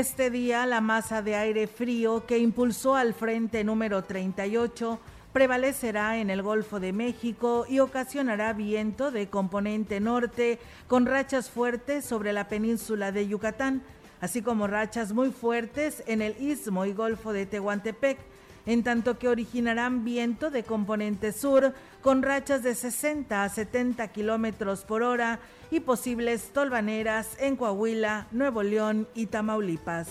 Este día, la masa de aire frío que impulsó al frente número 38 prevalecerá en el Golfo de México y ocasionará viento de componente norte con rachas fuertes sobre la península de Yucatán, así como rachas muy fuertes en el istmo y Golfo de Tehuantepec en tanto que originarán viento de componente sur con rachas de 60 a 70 kilómetros por hora y posibles tolvaneras en Coahuila, Nuevo León y Tamaulipas.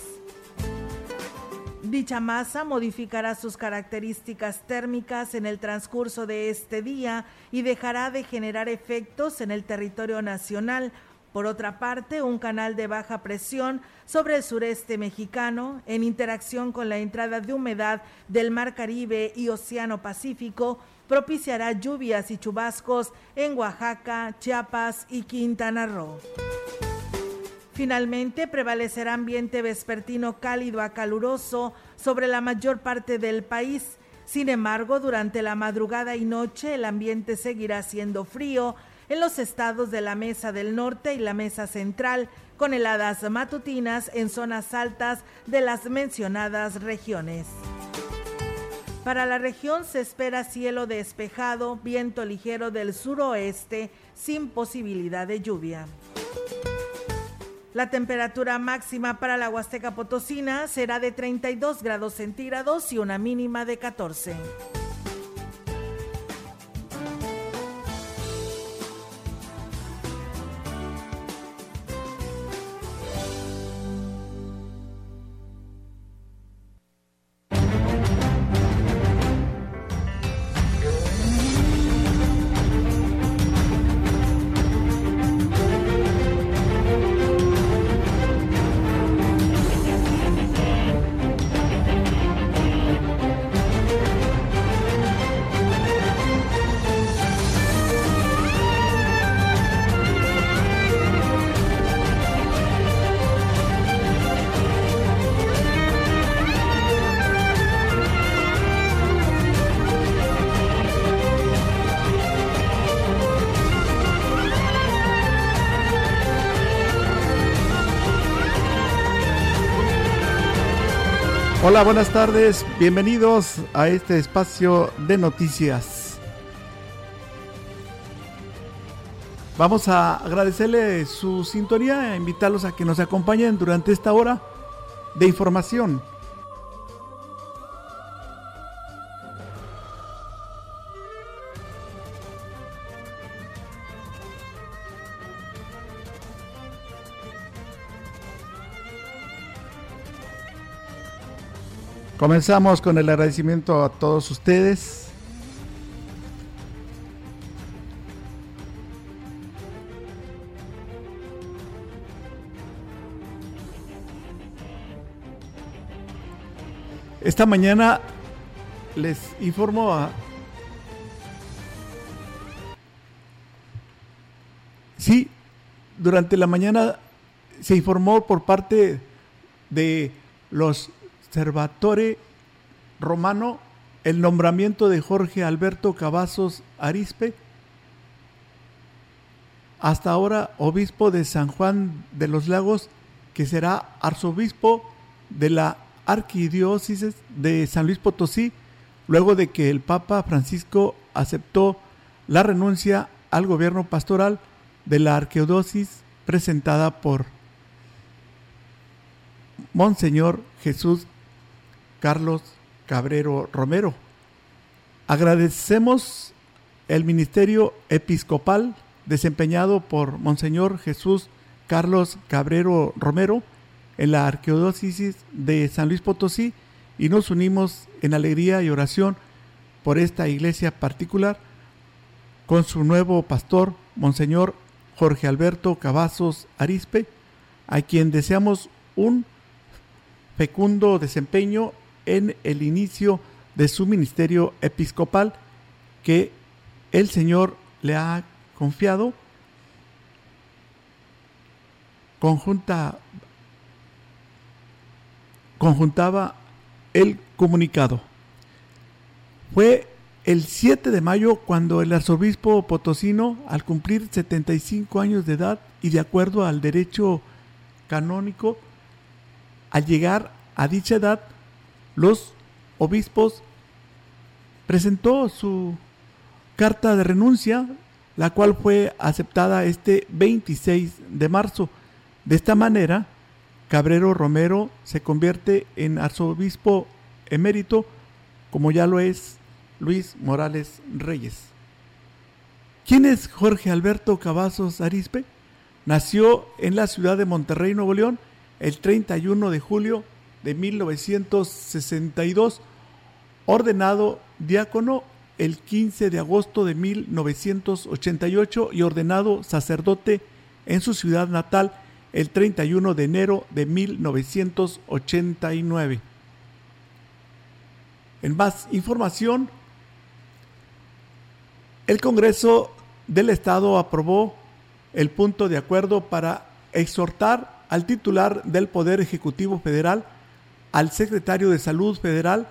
Dicha masa modificará sus características térmicas en el transcurso de este día y dejará de generar efectos en el territorio nacional. Por otra parte, un canal de baja presión sobre el sureste mexicano, en interacción con la entrada de humedad del Mar Caribe y Océano Pacífico, propiciará lluvias y chubascos en Oaxaca, Chiapas y Quintana Roo. Finalmente, prevalecerá ambiente vespertino cálido a caluroso sobre la mayor parte del país. Sin embargo, durante la madrugada y noche el ambiente seguirá siendo frío en los estados de la Mesa del Norte y la Mesa Central, con heladas matutinas en zonas altas de las mencionadas regiones. Para la región se espera cielo despejado, viento ligero del suroeste, sin posibilidad de lluvia. La temperatura máxima para la Huasteca Potosina será de 32 grados centígrados y una mínima de 14. Hola, buenas tardes. Bienvenidos a este espacio de noticias. Vamos a agradecerle su sintonía e invitarlos a que nos acompañen durante esta hora de información. Comenzamos con el agradecimiento a todos ustedes. Esta mañana les informo a... Sí, durante la mañana se informó por parte de los Observatore Romano el nombramiento de Jorge Alberto Cavazos Arispe, hasta ahora obispo de San Juan de los Lagos, que será arzobispo de la arquidiócesis de San Luis Potosí, luego de que el Papa Francisco aceptó la renuncia al gobierno pastoral de la arquidiócesis presentada por Monseñor Jesús Carlos Cabrero Romero. Agradecemos el ministerio episcopal desempeñado por Monseñor Jesús Carlos Cabrero Romero en la arquidiócesis de San Luis Potosí y nos unimos en alegría y oración por esta iglesia particular con su nuevo pastor, Monseñor Jorge Alberto Cavazos Arispe, a quien deseamos un fecundo desempeño en el inicio de su ministerio episcopal que el Señor le ha confiado. Conjunta, conjuntaba el comunicado. Fue el 7 de mayo cuando el arzobispo potosino, al cumplir 75 años de edad y de acuerdo al derecho canónico, al llegar a dicha edad, los obispos presentó su carta de renuncia, la cual fue aceptada este 26 de marzo. De esta manera, Cabrero Romero se convierte en arzobispo emérito, como ya lo es Luis Morales Reyes. ¿Quién es Jorge Alberto Cavazos Arispe? Nació en la ciudad de Monterrey, Nuevo León, el 31 de julio de 1962, ordenado diácono el 15 de agosto de 1988 y ordenado sacerdote en su ciudad natal el 31 de enero de 1989. En más información, el Congreso del Estado aprobó el punto de acuerdo para exhortar al titular del Poder Ejecutivo Federal, al secretario de Salud Federal,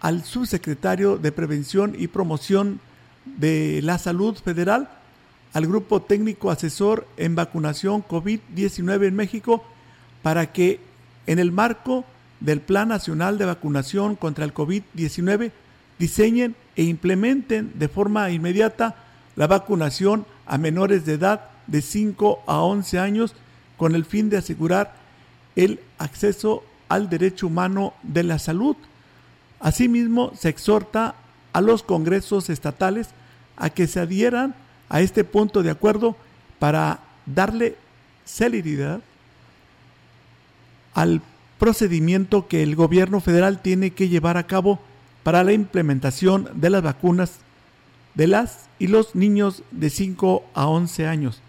al subsecretario de Prevención y Promoción de la Salud Federal, al Grupo Técnico Asesor en Vacunación COVID-19 en México, para que en el marco del Plan Nacional de Vacunación contra el COVID-19 diseñen e implementen de forma inmediata la vacunación a menores de edad de 5 a 11 años con el fin de asegurar el acceso al derecho humano de la salud Asimismo, se exhorta a los congresos estatales a que se adhieran a este punto de acuerdo para darle celeridad al procedimiento que el gobierno federal tiene que llevar a cabo para la implementación de las vacunas de las y los niños de 5 a 11 años.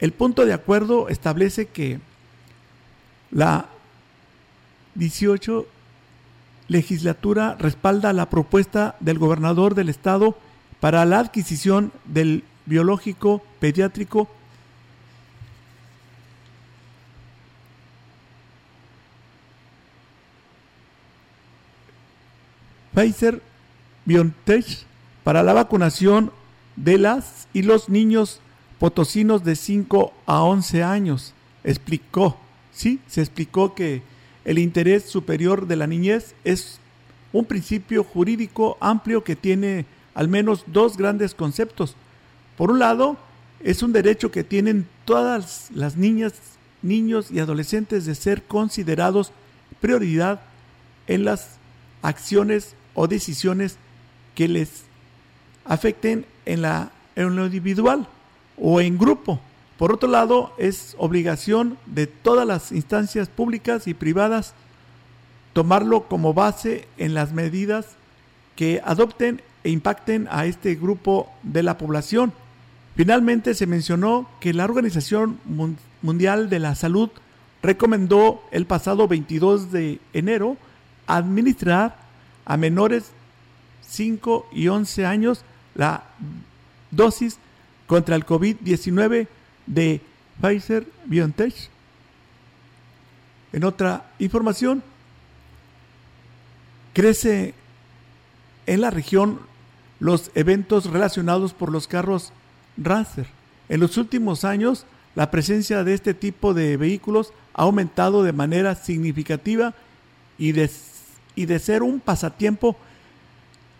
El punto de acuerdo establece que la 18 legislatura respalda la propuesta del gobernador del estado para la adquisición del biológico pediátrico Pfizer BioNTech para la vacunación de las y los niños potosinos de 5 a 11 años. Explicó, sí, se explicó que el interés superior de la niñez es un principio jurídico amplio que tiene al menos dos grandes conceptos. Por un lado, es un derecho que tienen todas las niñas, niños y adolescentes de ser considerados prioridad en las acciones o decisiones que les afecten en, la, en lo individual o en grupo. Por otro lado, es obligación de todas las instancias públicas y privadas tomarlo como base en las medidas que adopten e impacten a este grupo de la población. Finalmente se mencionó que la Organización Mundial de la Salud recomendó el pasado 22 de enero administrar a menores 5 y 11 años la dosis contra el COVID-19 de Pfizer BioNTech. En otra información, crece en la región los eventos relacionados por los carros Racer. En los últimos años, la presencia de este tipo de vehículos ha aumentado de manera significativa y de, y de ser un pasatiempo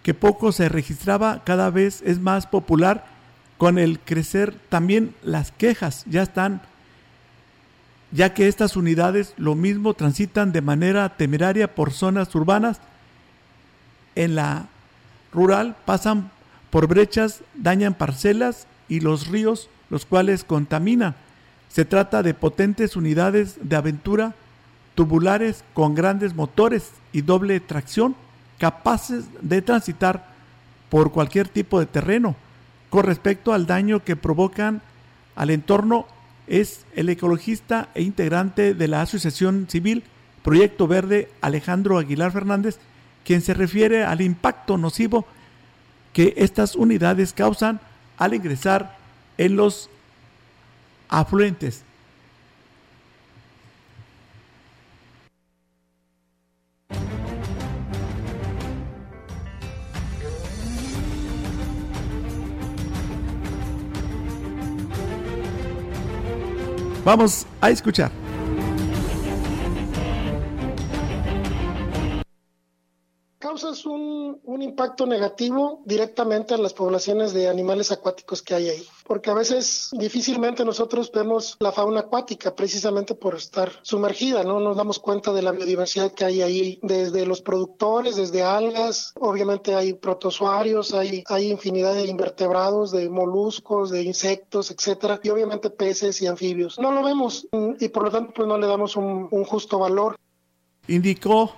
que poco se registraba, cada vez es más popular con el crecer también las quejas ya están, ya que estas unidades lo mismo transitan de manera temeraria por zonas urbanas, en la rural pasan por brechas, dañan parcelas y los ríos, los cuales contaminan. Se trata de potentes unidades de aventura tubulares con grandes motores y doble tracción, capaces de transitar por cualquier tipo de terreno con respecto al daño que provocan al entorno es el ecologista e integrante de la Asociación Civil Proyecto Verde Alejandro Aguilar Fernández, quien se refiere al impacto nocivo que estas unidades causan al ingresar en los afluentes Vamos a escuchar. Causas un, un, impacto negativo directamente en las poblaciones de animales acuáticos que hay ahí, porque a veces difícilmente nosotros vemos la fauna acuática precisamente por estar sumergida, no nos damos cuenta de la biodiversidad que hay ahí, desde los productores, desde algas, obviamente hay protozoarios, hay, hay infinidad de invertebrados, de moluscos, de insectos, etcétera, y obviamente peces y anfibios. No lo vemos y por lo tanto pues no le damos un, un justo valor. Indicó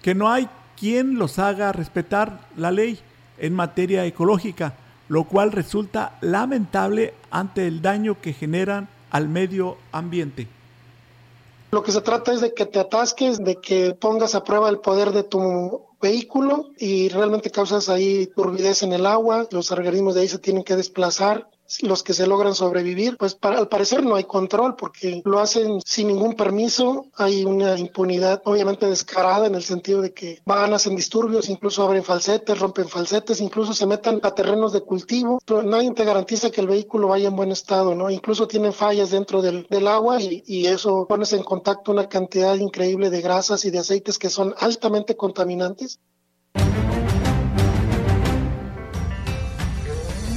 que no hay quien los haga respetar la ley en materia ecológica, lo cual resulta lamentable ante el daño que generan al medio ambiente. Lo que se trata es de que te atasques, de que pongas a prueba el poder de tu vehículo y realmente causas ahí turbidez en el agua, los organismos de ahí se tienen que desplazar los que se logran sobrevivir, pues para, al parecer no hay control porque lo hacen sin ningún permiso, hay una impunidad obviamente descarada en el sentido de que van, hacen disturbios, incluso abren falsetes, rompen falsetes, incluso se metan a terrenos de cultivo, pero nadie te garantiza que el vehículo vaya en buen estado, ¿no? Incluso tienen fallas dentro del, del agua y, y eso pones en contacto una cantidad increíble de grasas y de aceites que son altamente contaminantes.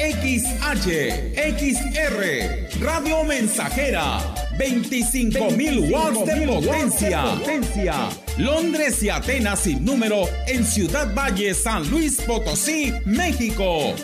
XH, XR, Radio Mensajera, 25.000 watts de potencia. potencia. Londres y Atenas sin número en Ciudad Valle, San Luis Potosí, México.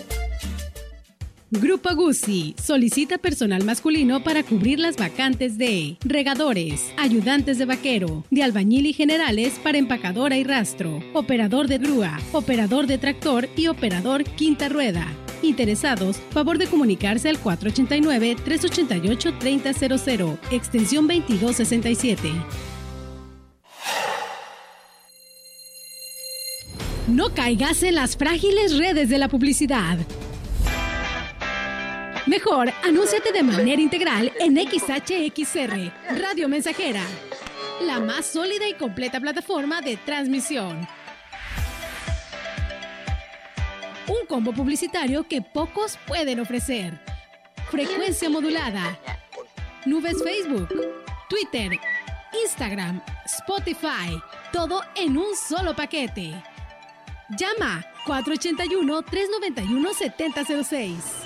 Grupo Guzzi solicita personal masculino para cubrir las vacantes de regadores, ayudantes de vaquero, de albañil y generales para empacadora y rastro, operador de grúa, operador de tractor y operador quinta rueda. Interesados, favor de comunicarse al 489-388-3000, extensión 2267. No caigas en las frágiles redes de la publicidad. Mejor, anúnciate de manera integral en XHXR, Radio Mensajera, la más sólida y completa plataforma de transmisión. Un combo publicitario que pocos pueden ofrecer. Frecuencia modulada. Nubes Facebook, Twitter, Instagram, Spotify. Todo en un solo paquete. Llama 481-391-7006.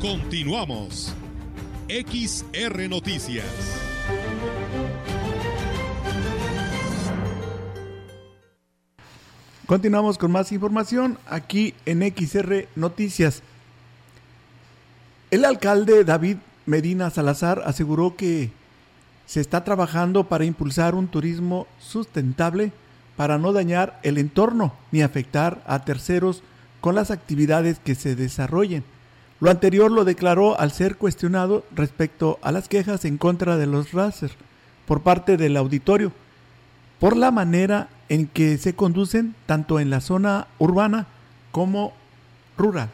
Continuamos. XR Noticias. Continuamos con más información aquí en XR Noticias. El alcalde David Medina Salazar aseguró que se está trabajando para impulsar un turismo sustentable para no dañar el entorno ni afectar a terceros con las actividades que se desarrollen. Lo anterior lo declaró al ser cuestionado respecto a las quejas en contra de los RASER por parte del auditorio, por la manera en que se conducen tanto en la zona urbana como rural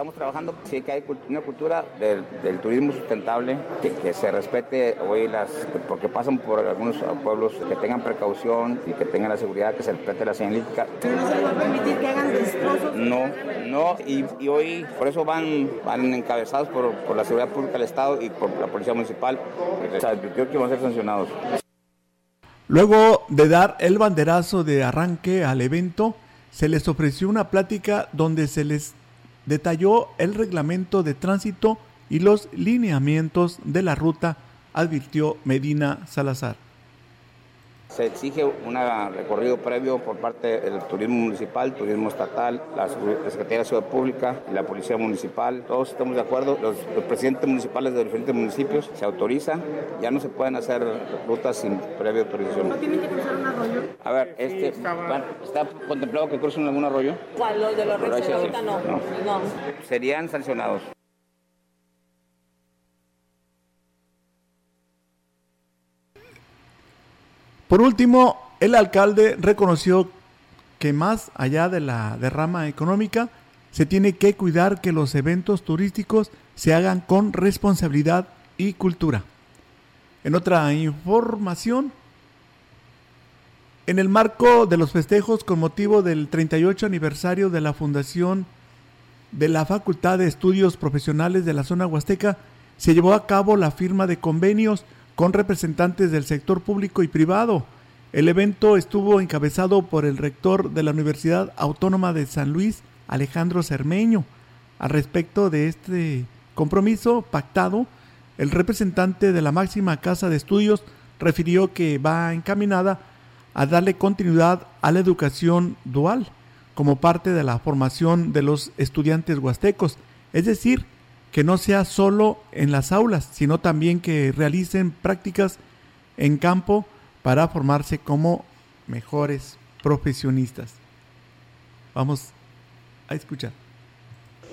estamos trabajando, sí que hay una cultura del, turismo sustentable, que, se respete hoy las, porque pasan por algunos pueblos que tengan precaución y que tengan la seguridad, que se respete la señalística. ¿No se va a permitir que hagan destrozos? No, no, y, hoy por eso van, van encabezados por, por, la seguridad pública del Estado y por la policía municipal. O sea, yo creo que van a ser sancionados. Luego de dar el banderazo de arranque al evento, se les ofreció una plática donde se les detalló el reglamento de tránsito y los lineamientos de la ruta, advirtió Medina Salazar. Se exige un recorrido previo por parte del turismo municipal, turismo estatal, la Secretaría de Ciudad Pública y la Policía Municipal. Todos estamos de acuerdo. Los, presidentes municipales de los diferentes municipios se autoriza. Ya no se pueden hacer rutas sin previa autorización. ¿No tienen que cruzar un arroyo? A ver, este, ¿está contemplado que crucen algún arroyo? ¿Cuál? ¿Los de los reyes? no. no. Serían sancionados. Por último, el alcalde reconoció que más allá de la derrama económica, se tiene que cuidar que los eventos turísticos se hagan con responsabilidad y cultura. En otra información, en el marco de los festejos con motivo del 38 aniversario de la fundación de la Facultad de Estudios Profesionales de la Zona Huasteca, se llevó a cabo la firma de convenios con representantes del sector público y privado. El evento estuvo encabezado por el rector de la Universidad Autónoma de San Luis, Alejandro Cermeño. Al respecto de este compromiso pactado, el representante de la máxima casa de estudios refirió que va encaminada a darle continuidad a la educación dual como parte de la formación de los estudiantes huastecos, es decir, que no sea solo en las aulas, sino también que realicen prácticas en campo para formarse como mejores profesionistas. Vamos a escuchar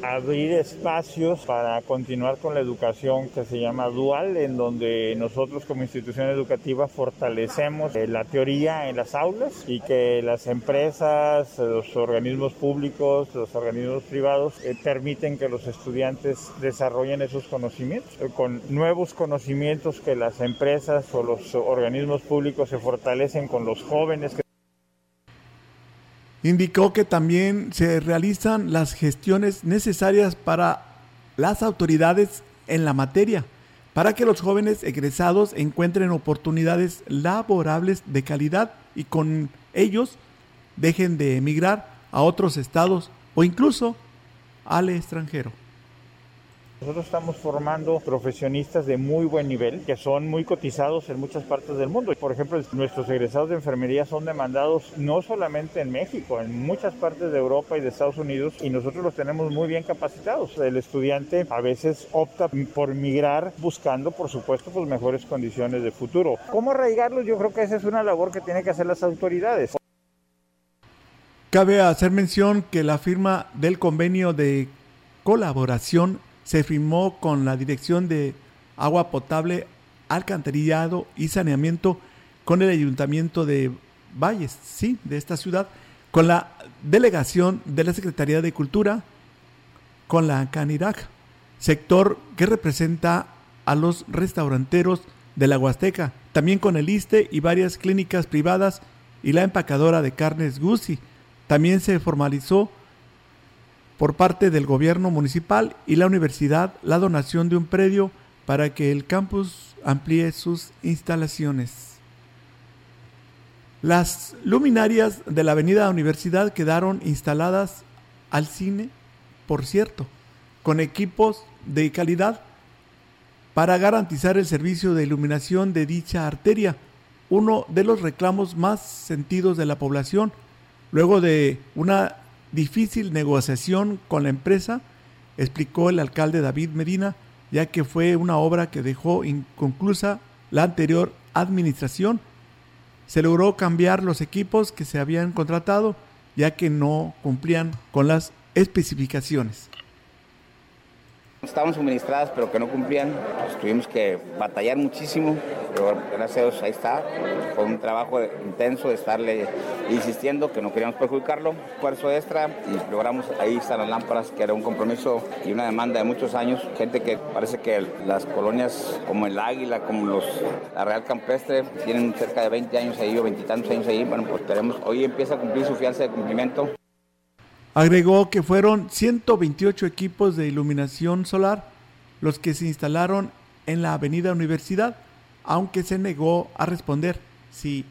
abrir espacios para continuar con la educación que se llama dual, en donde nosotros como institución educativa fortalecemos eh, la teoría en las aulas y que las empresas, los organismos públicos, los organismos privados eh, permiten que los estudiantes desarrollen esos conocimientos. Eh, con nuevos conocimientos que las empresas o los organismos públicos se fortalecen con los jóvenes. Indicó que también se realizan las gestiones necesarias para las autoridades en la materia, para que los jóvenes egresados encuentren oportunidades laborables de calidad y con ellos dejen de emigrar a otros estados o incluso al extranjero. Nosotros estamos formando profesionistas de muy buen nivel que son muy cotizados en muchas partes del mundo. Por ejemplo, nuestros egresados de enfermería son demandados no solamente en México, en muchas partes de Europa y de Estados Unidos y nosotros los tenemos muy bien capacitados. El estudiante a veces opta por migrar buscando, por supuesto, pues mejores condiciones de futuro. ¿Cómo arraigarlos? Yo creo que esa es una labor que tienen que hacer las autoridades. Cabe hacer mención que la firma del convenio de colaboración se firmó con la Dirección de Agua Potable, Alcantarillado y Saneamiento con el Ayuntamiento de Valles, sí, de esta ciudad, con la delegación de la Secretaría de Cultura, con la Canirac, sector que representa a los restauranteros de la Huasteca, también con el ISTE y varias clínicas privadas y la empacadora de carnes Guzzi. También se formalizó por parte del gobierno municipal y la universidad la donación de un predio para que el campus amplíe sus instalaciones. Las luminarias de la avenida Universidad quedaron instaladas al cine, por cierto, con equipos de calidad para garantizar el servicio de iluminación de dicha arteria, uno de los reclamos más sentidos de la población, luego de una difícil negociación con la empresa, explicó el alcalde David Medina, ya que fue una obra que dejó inconclusa la anterior administración. Se logró cambiar los equipos que se habían contratado, ya que no cumplían con las especificaciones estaban suministradas pero que no cumplían. Pues tuvimos que batallar muchísimo, pero gracias a Dios ahí está. Fue un trabajo intenso de estarle insistiendo que no queríamos perjudicarlo, esfuerzo extra y logramos ahí están las lámparas, que era un compromiso y una demanda de muchos años. Gente que parece que las colonias como el Águila, como los, la Real Campestre, tienen cerca de 20 años ahí o 20 y tantos años ahí. Bueno, pues tenemos, hoy empieza a cumplir su fianza de cumplimiento. Agregó que fueron 128 equipos de iluminación solar los que se instalaron en la avenida Universidad, aunque se negó a responder si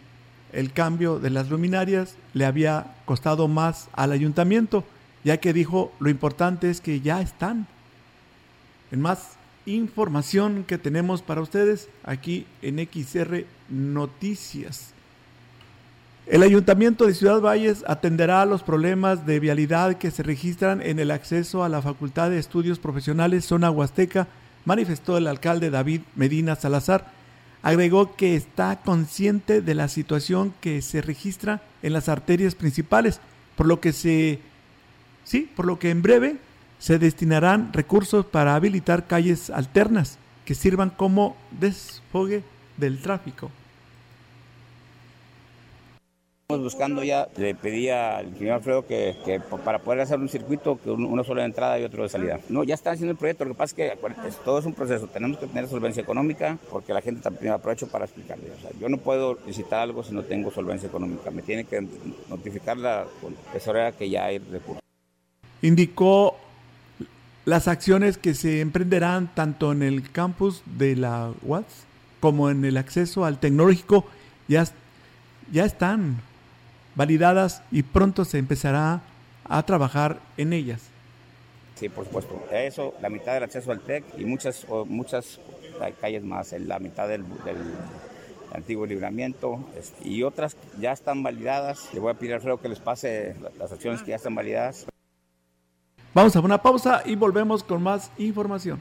el cambio de las luminarias le había costado más al ayuntamiento, ya que dijo lo importante es que ya están. En más información que tenemos para ustedes aquí en XR Noticias. El Ayuntamiento de Ciudad Valles atenderá los problemas de vialidad que se registran en el acceso a la Facultad de Estudios Profesionales Zona Huasteca, manifestó el alcalde David Medina Salazar. Agregó que está consciente de la situación que se registra en las arterias principales, por lo que se sí, por lo que en breve se destinarán recursos para habilitar calles alternas que sirvan como desfogue del tráfico. Estamos buscando ya, le pedí al ingeniero Alfredo que, para poder hacer un circuito, que uno solo de entrada y otro de salida. No, ya está haciendo el proyecto, lo que pasa es que todo es un proceso, tenemos que tener solvencia económica porque la gente también aprovecho para explicarle. O sea, yo no puedo licitar algo si no tengo solvencia económica, me tiene que notificar la tesorera que ya hay recursos. Indicó las acciones que se emprenderán tanto en el campus de la UAS como en el acceso al tecnológico ya, ya están validadas y pronto se empezará a trabajar en ellas. Sí, por supuesto. Eso, la mitad del acceso al TEC y muchas, muchas calles más, la mitad del, antiguo libramiento este, y otras ya están validadas. Le voy a pedir a Alfredo que les pase las acciones que ya están validadas. Vamos a una pausa y volvemos con más información.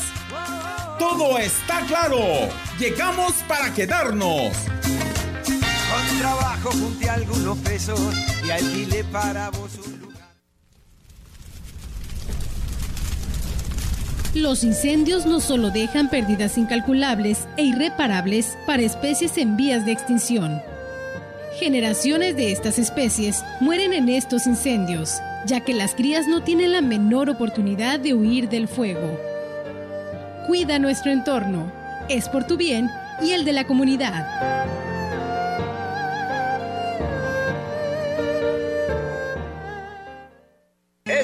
Todo está claro. Llegamos para quedarnos. Con trabajo junté algunos pesos y alquilé para vos un lugar. Los incendios no solo dejan pérdidas incalculables e irreparables para especies en vías de extinción. Generaciones de estas especies mueren en estos incendios, ya que las crías no tienen la menor oportunidad de huir del fuego. Cuida nuestro entorno. Es por tu bien y el de la comunidad.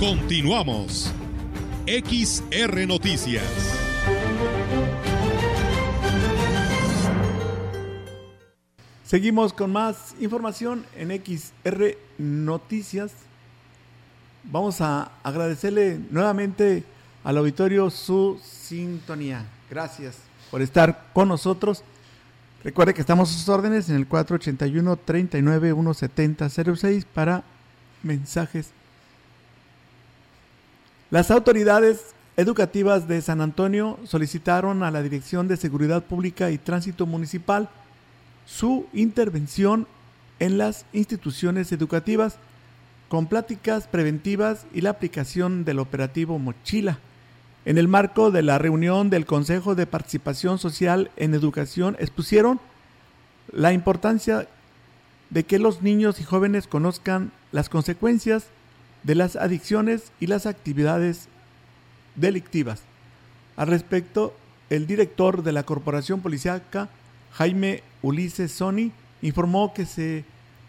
Continuamos. XR Noticias. Seguimos con más información en XR Noticias. Vamos a agradecerle nuevamente al auditorio su sintonía. Gracias por estar con nosotros. Recuerde que estamos a sus órdenes en el 481 39 170 para mensajes las autoridades educativas de San Antonio solicitaron a la Dirección de Seguridad Pública y Tránsito Municipal su intervención en las instituciones educativas con pláticas preventivas y la aplicación del operativo Mochila. En el marco de la reunión del Consejo de Participación Social en Educación expusieron la importancia de que los niños y jóvenes conozcan las consecuencias de las adicciones y las actividades delictivas. Al respecto, el director de la Corporación Policiaca, Jaime Ulises Sony, informó que se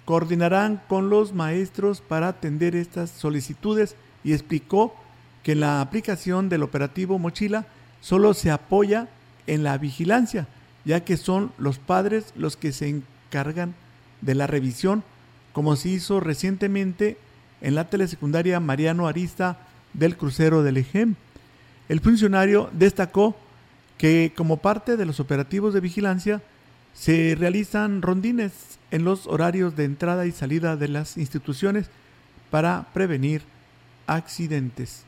coordinarán con los maestros para atender estas solicitudes y explicó que la aplicación del operativo Mochila solo se apoya en la vigilancia, ya que son los padres los que se encargan de la revisión, como se hizo recientemente en la telesecundaria Mariano Arista del crucero del EGEM. El funcionario destacó que como parte de los operativos de vigilancia se realizan rondines en los horarios de entrada y salida de las instituciones para prevenir accidentes.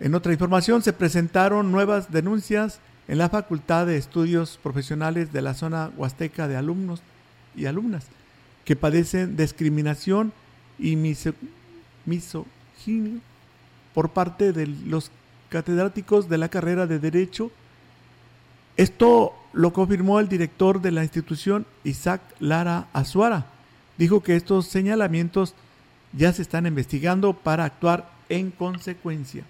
En otra información, se presentaron nuevas denuncias en la Facultad de Estudios Profesionales de la zona huasteca de alumnos y alumnas que padecen discriminación y misoginia por parte de los catedráticos de la carrera de Derecho. Esto lo confirmó el director de la institución, Isaac Lara Azuara. Dijo que estos señalamientos ya se están investigando para actuar en consecuencia.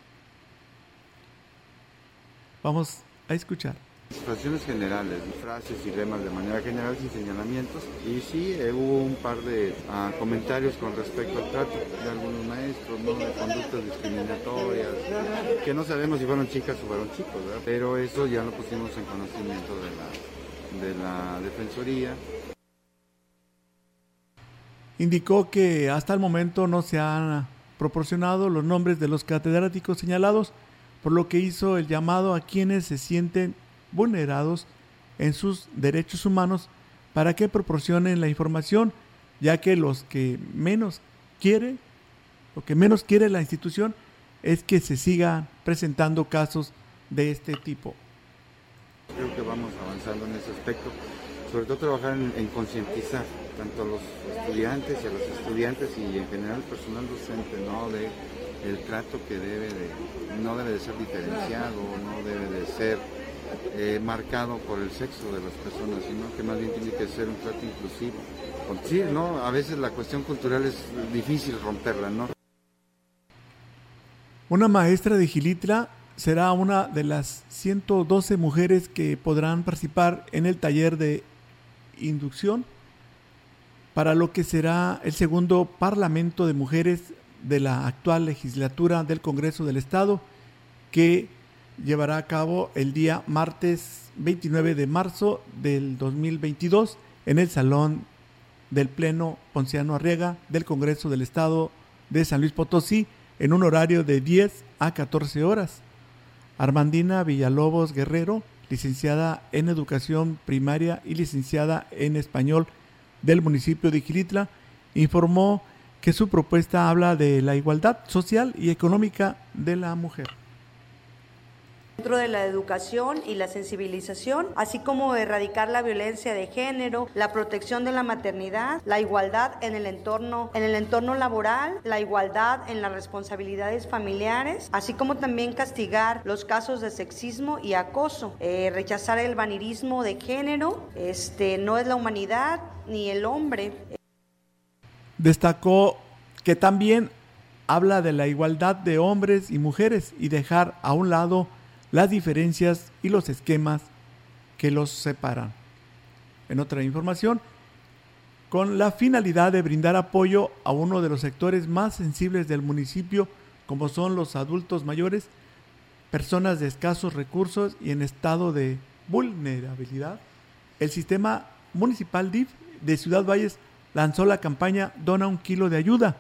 Vamos a escuchar. Situaciones generales, frases y lemas de manera general sin señalamientos. Y sí, eh, hubo un par de uh, comentarios con respecto al trato de algunos maestros, ¿no? de conductas discriminatorias, que no sabemos si fueron chicas o fueron chicos, ¿verdad? pero eso ya lo pusimos en conocimiento de la Defensoría. Indicó que hasta el momento no se han proporcionado los nombres de los catedráticos señalados, por lo que hizo el llamado a quienes se sienten vulnerados en sus derechos humanos para que proporcionen la información, ya que los que menos quiere, lo que menos quiere la institución es que se sigan presentando casos de este tipo. Creo que vamos avanzando en ese aspecto, sobre todo trabajar en, concientizar tanto a los estudiantes y a los estudiantes y en general el personal docente, ¿no? De el trato que debe de, no debe de ser diferenciado, no debe de ser eh, marcado por el sexo de las personas, sino que más bien tiene que ser un trato inclusivo. Sí, ¿no? A veces la cuestión cultural es difícil romperla, ¿no? Una maestra de Gilitla será una de las 112 mujeres que podrán participar en el taller de inducción para lo que será el segundo Parlamento de Mujeres de la actual legislatura del Congreso del Estado, que llevará a cabo el día martes 29 de marzo del 2022 en el Salón del Pleno Ponciano Arriega del Congreso del Estado de San Luis Potosí en un horario de 10 a 14 horas. Armandina Villalobos Guerrero, licenciada en Educación Primaria y licenciada en Español del municipio de Gilitla, informó que su propuesta habla de la igualdad social y económica de la mujer dentro de la educación y la sensibilización, así como erradicar la violencia de género, la protección de la maternidad, la igualdad en el entorno, en el entorno laboral, la igualdad en las responsabilidades familiares, así como también castigar los casos de sexismo y acoso, eh, rechazar el vanirismo de género, este no es la humanidad ni el hombre. Destacó que también habla de la igualdad de hombres y mujeres y dejar a un lado las diferencias y los esquemas que los separan. En otra información, con la finalidad de brindar apoyo a uno de los sectores más sensibles del municipio, como son los adultos mayores, personas de escasos recursos y en estado de vulnerabilidad, el sistema municipal DIF de Ciudad Valles lanzó la campaña Dona un kilo de ayuda.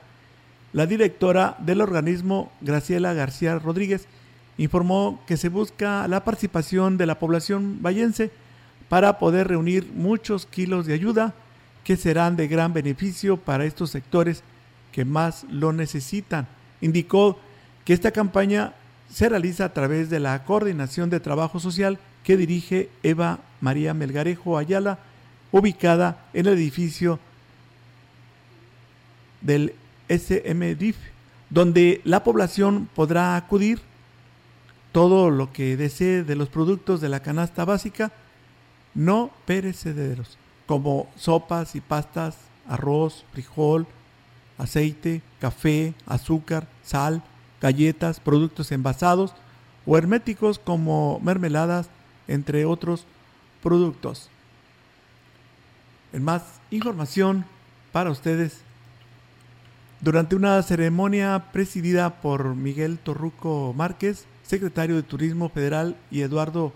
La directora del organismo, Graciela García Rodríguez, informó que se busca la participación de la población vallense para poder reunir muchos kilos de ayuda que serán de gran beneficio para estos sectores que más lo necesitan. Indicó que esta campaña se realiza a través de la Coordinación de Trabajo Social que dirige Eva María Melgarejo Ayala, ubicada en el edificio del SMDIF, donde la población podrá acudir todo lo que desee de los productos de la canasta básica no perecederos, como sopas y pastas, arroz, frijol, aceite, café, azúcar, sal, galletas, productos envasados o herméticos como mermeladas, entre otros productos. En más información para ustedes, durante una ceremonia presidida por Miguel Torruco Márquez, secretario de Turismo Federal, y Eduardo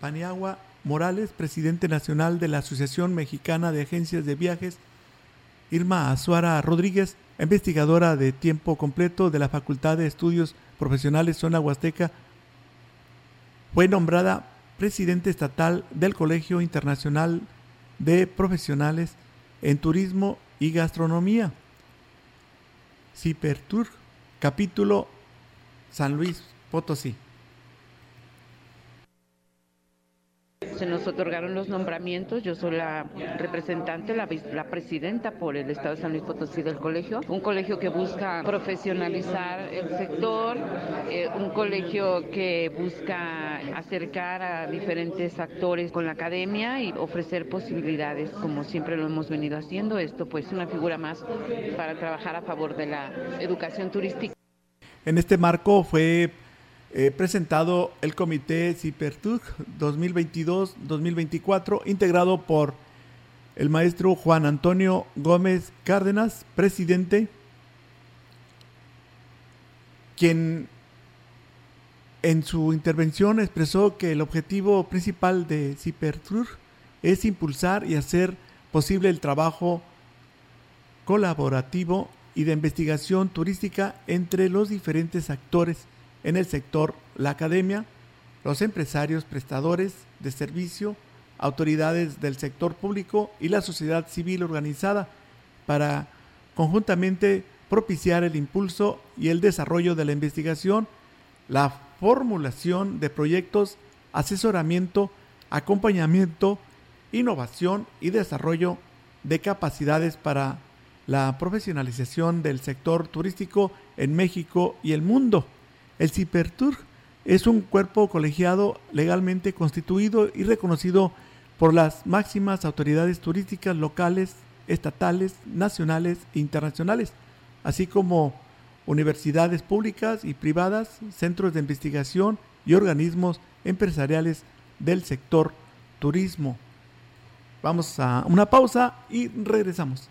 Paniagua Morales, presidente nacional de la Asociación Mexicana de Agencias de Viajes, Irma Azuara Rodríguez, investigadora de tiempo completo de la Facultad de Estudios Profesionales Zona Huasteca, fue nombrada presidente estatal del Colegio Internacional de Profesionales en Turismo y Gastronomía, CIPERTUR, capítulo San Luis Potosí. Se nos otorgaron los nombramientos, yo soy la representante, la, presidenta por el Estado de San Luis Potosí del colegio, un colegio que busca profesionalizar el sector, eh, un colegio que busca acercar a diferentes actores con la academia y ofrecer posibilidades, como siempre lo hemos venido haciendo. Esto pues una figura más para trabajar a favor de la educación turística. En este marco fue eh, presentado el comité CIPERTUG 2022-2024, integrado por el maestro Juan Antonio Gómez Cárdenas, presidente, quien en su intervención expresó que el objetivo principal de CIPERTUG es impulsar y hacer posible el trabajo colaborativo y de investigación turística entre los diferentes actores en el sector, la academia, los empresarios prestadores de servicio, autoridades del sector público y la sociedad civil organizada para conjuntamente propiciar el impulso y el desarrollo de la investigación, la formulación de proyectos, asesoramiento, acompañamiento, innovación y desarrollo de capacidades para la profesionalización del sector turístico en México y el mundo. El CIPERTUR es un cuerpo colegiado legalmente constituido y reconocido por las máximas autoridades turísticas locales, estatales, nacionales e internacionales, así como universidades públicas y privadas, centros de investigación y organismos empresariales del sector turismo. Vamos a una pausa y regresamos.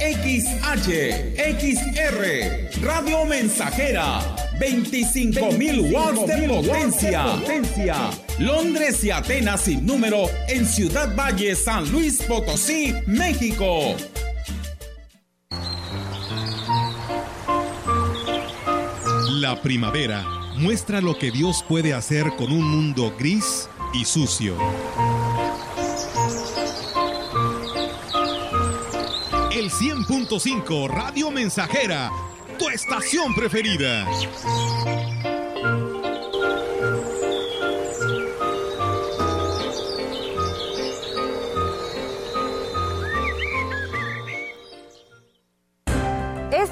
XH, XR, Radio Mensajera, 25.000 watts de potencia. potencia. Londres y Atenas sin número en Ciudad Valle, San Luis Potosí, México. La primavera muestra lo que Dios puede hacer con un mundo gris y sucio. 100.5 Radio Mensajera, tu estación preferida.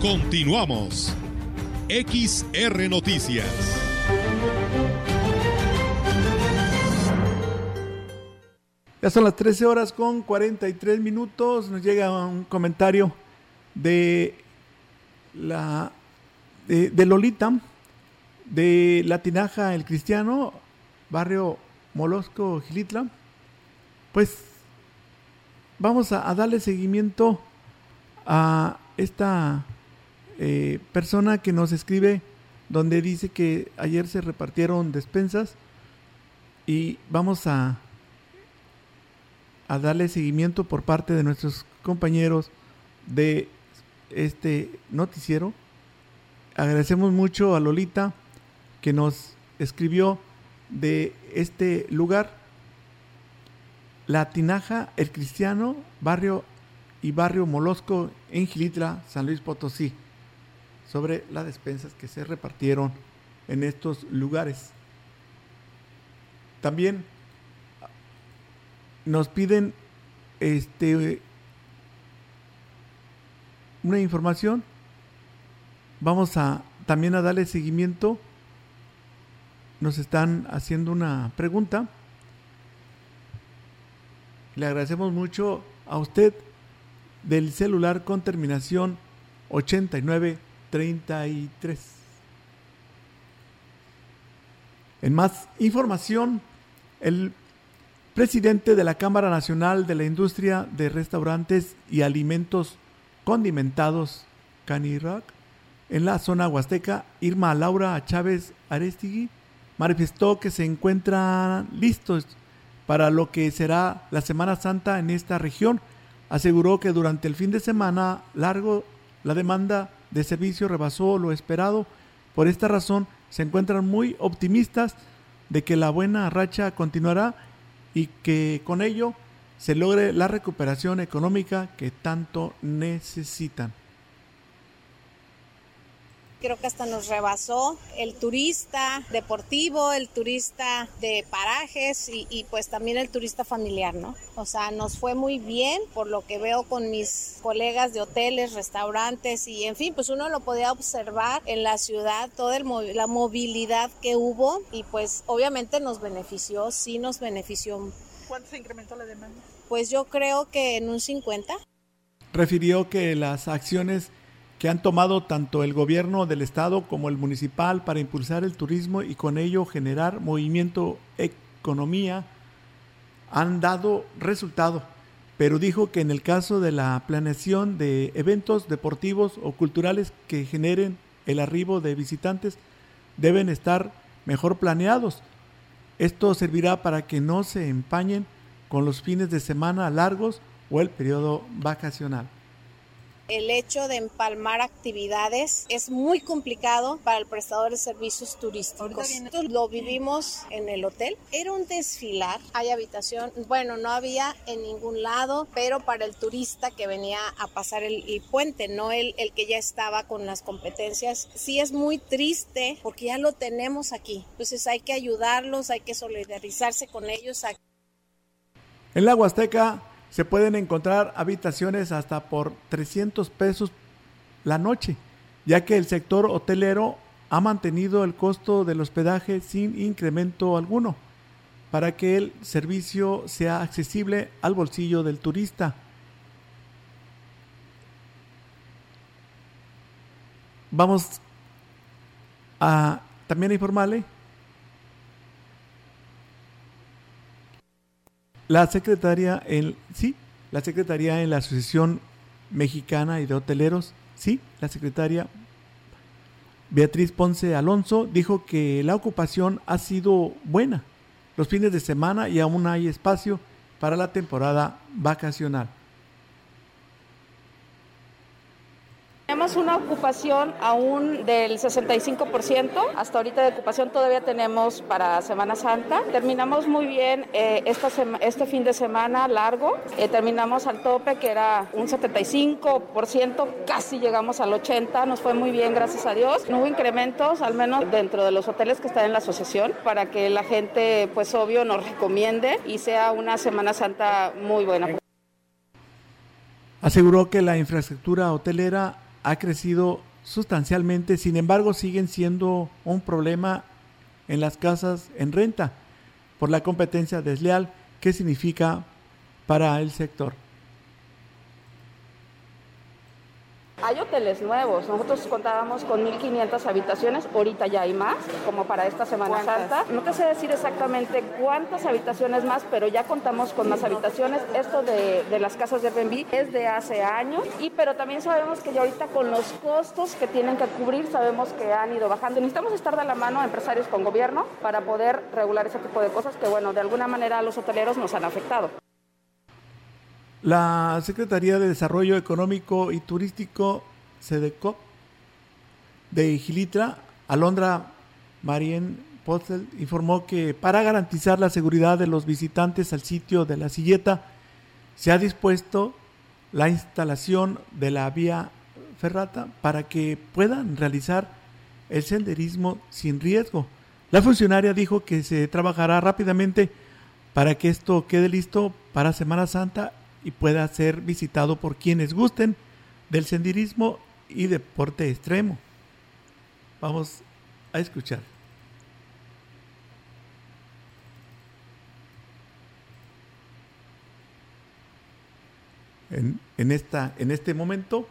Continuamos. XR Noticias. Ya son las 13 horas con 43 minutos. Nos llega un comentario de la de, Lolita de La Tinaja El Cristiano, barrio Molosco, Gilitla. Pues vamos a darle seguimiento a esta eh, persona que nos escribe donde dice que ayer se repartieron despensas y vamos a, a darle seguimiento por parte de nuestros compañeros de este noticiero. Agradecemos mucho a Lolita que nos escribió de este lugar, La Tinaja, El Cristiano, barrio y barrio Molosco en Gilitla, San Luis Potosí sobre las despensas que se repartieron en estos lugares. También nos piden este una información. Vamos a también a darle seguimiento. Nos están haciendo una pregunta. Le agradecemos mucho a usted del celular con terminación 8933. En más información, el presidente de la Cámara Nacional de la Industria de Restaurantes y Alimentos Condimentados, Canirac, en la zona huasteca, Irma Laura Chávez Arestigui, manifestó que se encuentran listos para lo que será la Semana Santa en esta región. Aseguró que durante el fin de semana largo la demanda de servicio rebasó lo esperado. Por esta razón se encuentran muy optimistas de que la buena racha continuará y que con ello se logre la recuperación económica que tanto necesitan. Creo que hasta nos rebasó el turista deportivo, el turista de parajes y, y, pues también el turista familiar, ¿no? O sea, nos fue muy bien por lo que veo con mis colegas de hoteles, restaurantes y en fin, pues uno lo podía observar en la ciudad, toda el, la movilidad que hubo y pues obviamente nos benefició, sí nos benefició. ¿Cuánto se incrementó la demanda? Pues yo creo que en un 50. Refirió que las acciones que han tomado tanto el gobierno del estado como el municipal para impulsar el turismo y con ello generar movimiento, economía, han dado resultado. Pero dijo que en el caso de la planeación de eventos deportivos o culturales que generen el arribo de visitantes, deben estar mejor planeados. Esto servirá para que no se empañen con los fines de semana largos o el periodo vacacional el hecho de empalmar actividades es muy complicado para el prestador de servicios turísticos. Lo vivimos en el hotel. Era un desfilar. Hay habitación, bueno, no había en ningún lado, pero para el turista que venía a pasar el, el puente, no el, el que ya estaba con las competencias, sí es muy triste porque ya lo tenemos aquí. Entonces hay que ayudarlos, hay que solidarizarse con ellos. En la Huasteca se pueden encontrar habitaciones hasta por 300 pesos la noche, ya que el sector hotelero ha mantenido el costo del hospedaje sin incremento alguno, para que el servicio sea accesible al bolsillo del turista. Vamos a también informarle La secretaria en sí, la secretaria en la Asociación Mexicana y de Hoteleros, sí, la secretaria Beatriz Ponce Alonso dijo que la ocupación ha sido buena los fines de semana y aún hay espacio para la temporada vacacional. Tenemos una ocupación aún del 65%. Hasta ahorita de ocupación todavía tenemos para Semana Santa. Terminamos muy bien eh, esta este fin de semana largo. Eh, terminamos al tope que era un 75%, casi llegamos al 80%. Nos fue muy bien, gracias a Dios. No hubo incrementos, al menos dentro de los hoteles que están en la asociación, para que la gente, pues obvio, nos recomiende y sea una Semana Santa muy buena. Aseguró que la infraestructura hotelera ha crecido sustancialmente, sin embargo siguen siendo un problema en las casas en renta por la competencia desleal que significa para el sector. Hay hoteles nuevos, nosotros contábamos con 1.500 habitaciones, ahorita ya hay más, como para esta Semana Santa. No te sé decir exactamente cuántas habitaciones más, pero ya contamos con más habitaciones. Esto de, de las casas de Airbnb es de hace años, y pero también sabemos que ya ahorita con los costos que tienen que cubrir, sabemos que han ido bajando. Necesitamos estar de la mano empresarios con gobierno para poder regular ese tipo de cosas que, bueno, de alguna manera a los hoteleros nos han afectado. La Secretaría de Desarrollo Económico y Turístico, SEDECO, de Gilitra, Alondra Marien Potzel, informó que para garantizar la seguridad de los visitantes al sitio de la silleta, se ha dispuesto la instalación de la vía ferrata para que puedan realizar el senderismo sin riesgo. La funcionaria dijo que se trabajará rápidamente para que esto quede listo para Semana Santa y pueda ser visitado por quienes gusten del senderismo y deporte extremo. Vamos a escuchar. En, en, esta, en este momento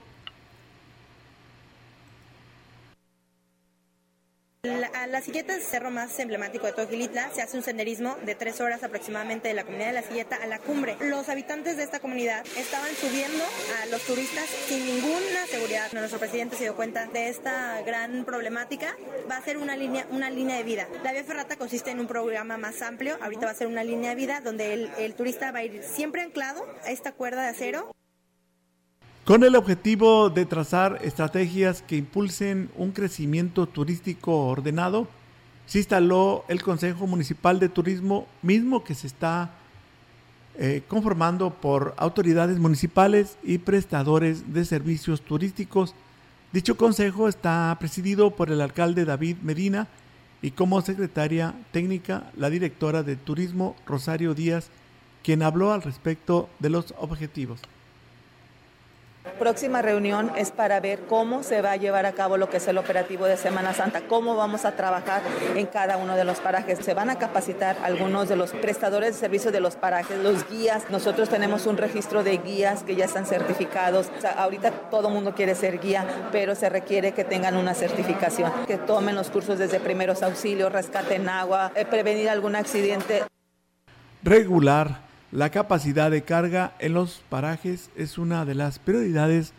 La, la Silleta es el cerro más emblemático de todo. Se hace un senderismo de tres horas aproximadamente de la comunidad de la Silleta a la cumbre. Los habitantes de esta comunidad estaban subiendo a los turistas sin ninguna seguridad. Nuestro presidente se dio cuenta de esta gran problemática. Va a ser una línea, una línea de vida. La vía ferrata consiste en un programa más amplio. Ahorita va a ser una línea de vida donde el, el turista va a ir siempre anclado a esta cuerda de acero con el objetivo de trazar estrategias que impulsen un crecimiento turístico ordenado, se instaló el Consejo Municipal de Turismo, mismo que se está eh, conformando por autoridades municipales y prestadores de servicios turísticos. Dicho consejo está presidido por el alcalde David Medina y como secretaria técnica la directora de Turismo Rosario Díaz, quien habló al respecto de los objetivos próxima reunión es para ver cómo se va a llevar a cabo lo que es el operativo de Semana Santa, cómo vamos a trabajar en cada uno de los parajes. Se van a capacitar algunos de los prestadores de servicios de los parajes, los guías. Nosotros tenemos un registro de guías que ya están certificados. ahorita todo mundo quiere ser guía, pero se requiere que tengan una certificación, que tomen los cursos desde primeros auxilios, rescate en agua, eh, prevenir algún accidente. Regular la capacidad de carga en los parajes es una de las prioridades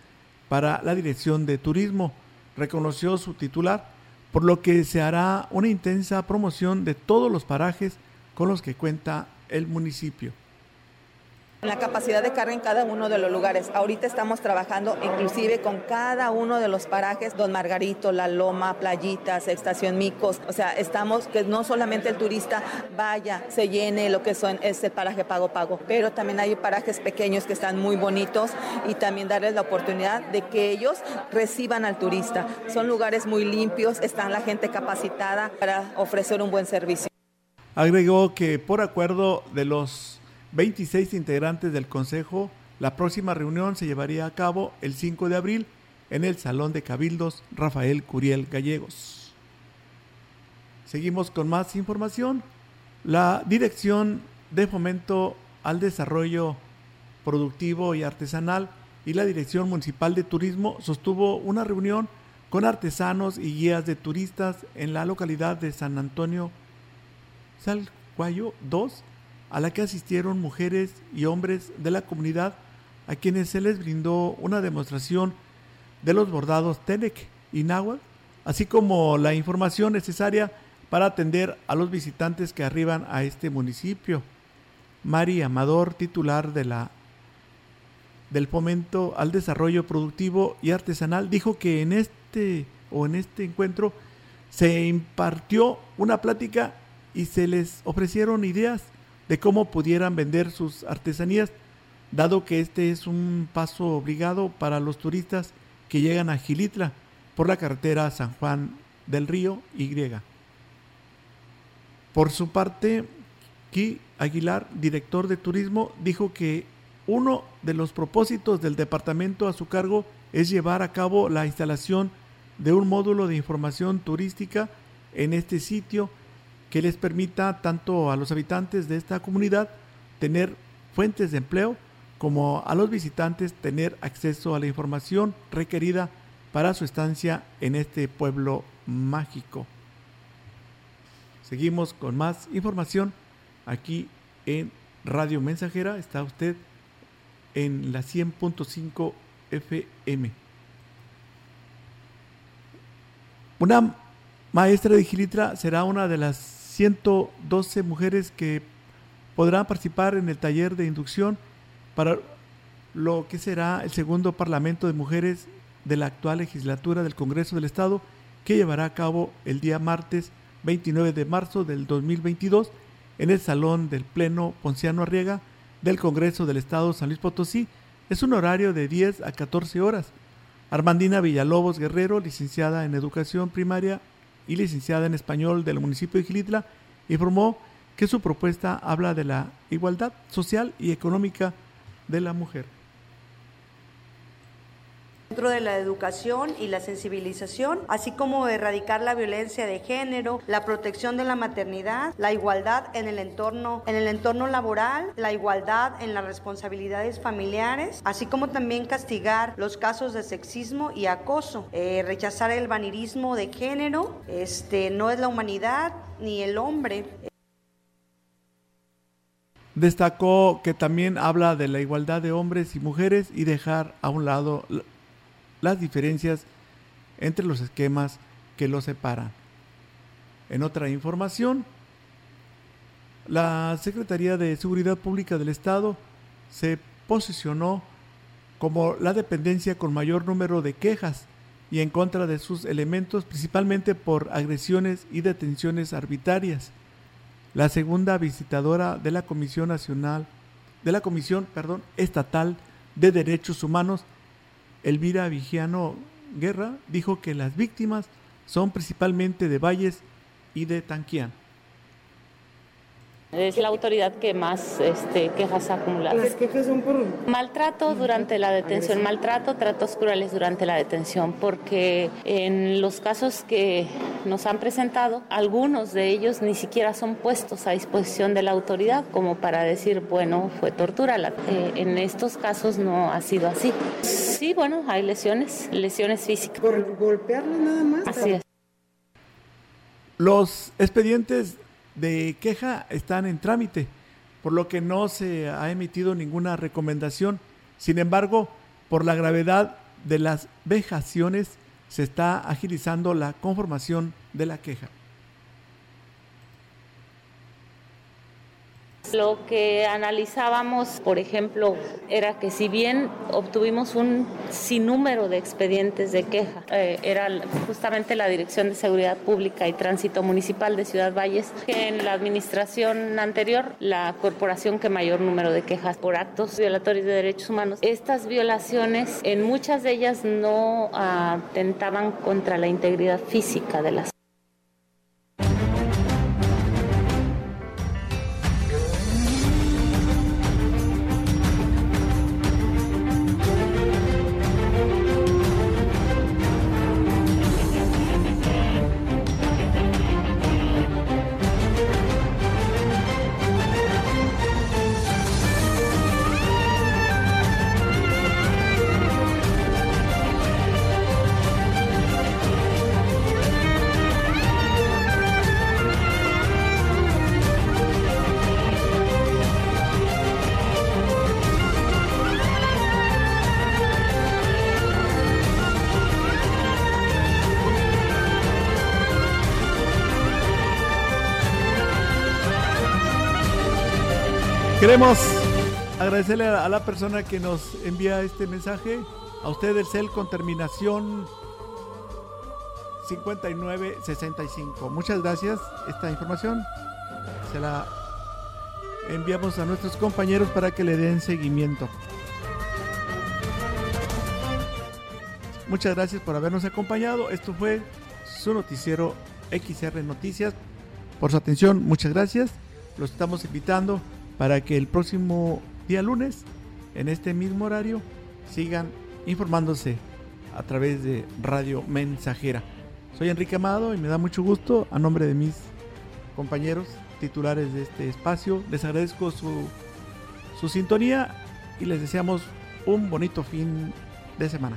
para la Dirección de Turismo, reconoció su titular, por lo que se hará una intensa promoción de todos los parajes con los que cuenta el municipio la capacidad de carga en cada uno de los lugares. Ahorita estamos trabajando inclusive con cada uno de los parajes, Don Margarito, La Loma, Playitas, Estación Micos. O sea, estamos que no solamente el turista vaya, se llene lo que son este paraje pago pago, pero también hay parajes pequeños que están muy bonitos y también darles la oportunidad de que ellos reciban al turista. Son lugares muy limpios, están la gente capacitada para ofrecer un buen servicio. Agregó que por acuerdo de los 26 integrantes del Consejo. La próxima reunión se llevaría a cabo el 5 de abril en el Salón de Cabildos Rafael Curiel Gallegos. Seguimos con más información. La Dirección de Fomento al Desarrollo Productivo y Artesanal y la Dirección Municipal de Turismo sostuvo una reunión con artesanos y guías de turistas en la localidad de San Antonio Salcuayo 2 a la que asistieron mujeres y hombres de la comunidad a quienes se les brindó una demostración de los bordados Tenec y Náhuatl, así como la información necesaria para atender a los visitantes que arriban a este municipio. Mari Amador, titular de la del fomento al desarrollo productivo y artesanal, dijo que en este o en este encuentro se impartió una plática y se les ofrecieron ideas de cómo pudieran vender sus artesanías, dado que este es un paso obligado para los turistas que llegan a Gilitla por la carretera San Juan del Río Y. Por su parte, Ki Aguilar, director de turismo, dijo que uno de los propósitos del departamento a su cargo es llevar a cabo la instalación de un módulo de información turística en este sitio que les permita tanto a los habitantes de esta comunidad tener fuentes de empleo como a los visitantes tener acceso a la información requerida para su estancia en este pueblo mágico. Seguimos con más información aquí en Radio Mensajera. Está usted en la 100.5 FM. Una maestra de Gilitra será una de las 112 mujeres que podrán participar en el taller de inducción para lo que será el segundo Parlamento de Mujeres de la actual legislatura del Congreso del Estado que llevará a cabo el día martes 29 de marzo del 2022 en el Salón del Pleno Ponciano Arriega del Congreso del Estado San Luis Potosí. Es un horario de 10 a 14 horas. Armandina Villalobos Guerrero, licenciada en Educación Primaria y licenciada en español del municipio de Gilitla, informó que su propuesta habla de la igualdad social y económica de la mujer. De la educación y la sensibilización, así como erradicar la violencia de género, la protección de la maternidad, la igualdad en el entorno, en el entorno laboral, la igualdad en las responsabilidades familiares, así como también castigar los casos de sexismo y acoso, eh, rechazar el vanirismo de género, este no es la humanidad ni el hombre. Destacó que también habla de la igualdad de hombres y mujeres y dejar a un lado las diferencias entre los esquemas que los separan. En otra información, la Secretaría de Seguridad Pública del Estado se posicionó como la dependencia con mayor número de quejas y en contra de sus elementos, principalmente por agresiones y detenciones arbitrarias la segunda visitadora de la Comisión Nacional, de la Comisión, perdón, Estatal de Derechos Humanos, Elvira Vigiano Guerra, dijo que las víctimas son principalmente de Valles y de Tanquián. Es la autoridad que más este, quejas ha acumulado. Las quejas son por... Maltrato durante la detención, maltrato, tratos crueles durante la detención, porque en los casos que nos han presentado, algunos de ellos ni siquiera son puestos a disposición de la autoridad como para decir, bueno, fue tortura. Eh, en estos casos no ha sido así. Sí, bueno, hay lesiones, lesiones físicas. ¿Por golpearlo nada más? Así es. Los expedientes de queja están en trámite, por lo que no se ha emitido ninguna recomendación. Sin embargo, por la gravedad de las vejaciones, se está agilizando la conformación de la queja. Lo que analizábamos, por ejemplo, era que si bien obtuvimos un sinnúmero de expedientes de queja, eh, era justamente la Dirección de Seguridad Pública y Tránsito Municipal de Ciudad Valles, que en la administración anterior, la corporación que mayor número de quejas por actos violatorios de derechos humanos. Estas violaciones, en muchas de ellas no atentaban contra la integridad física de las Queremos agradecerle a la persona que nos envía este mensaje. A usted el cel con terminación 5965. Muchas gracias. Esta información se la enviamos a nuestros compañeros para que le den seguimiento. Muchas gracias por habernos acompañado. Esto fue su noticiero XR Noticias. Por su atención, muchas gracias. Los estamos invitando para que el próximo día lunes, en este mismo horario, sigan informándose a través de Radio Mensajera. Soy Enrique Amado y me da mucho gusto, a nombre de mis compañeros titulares de este espacio, les agradezco su, su sintonía y les deseamos un bonito fin de semana.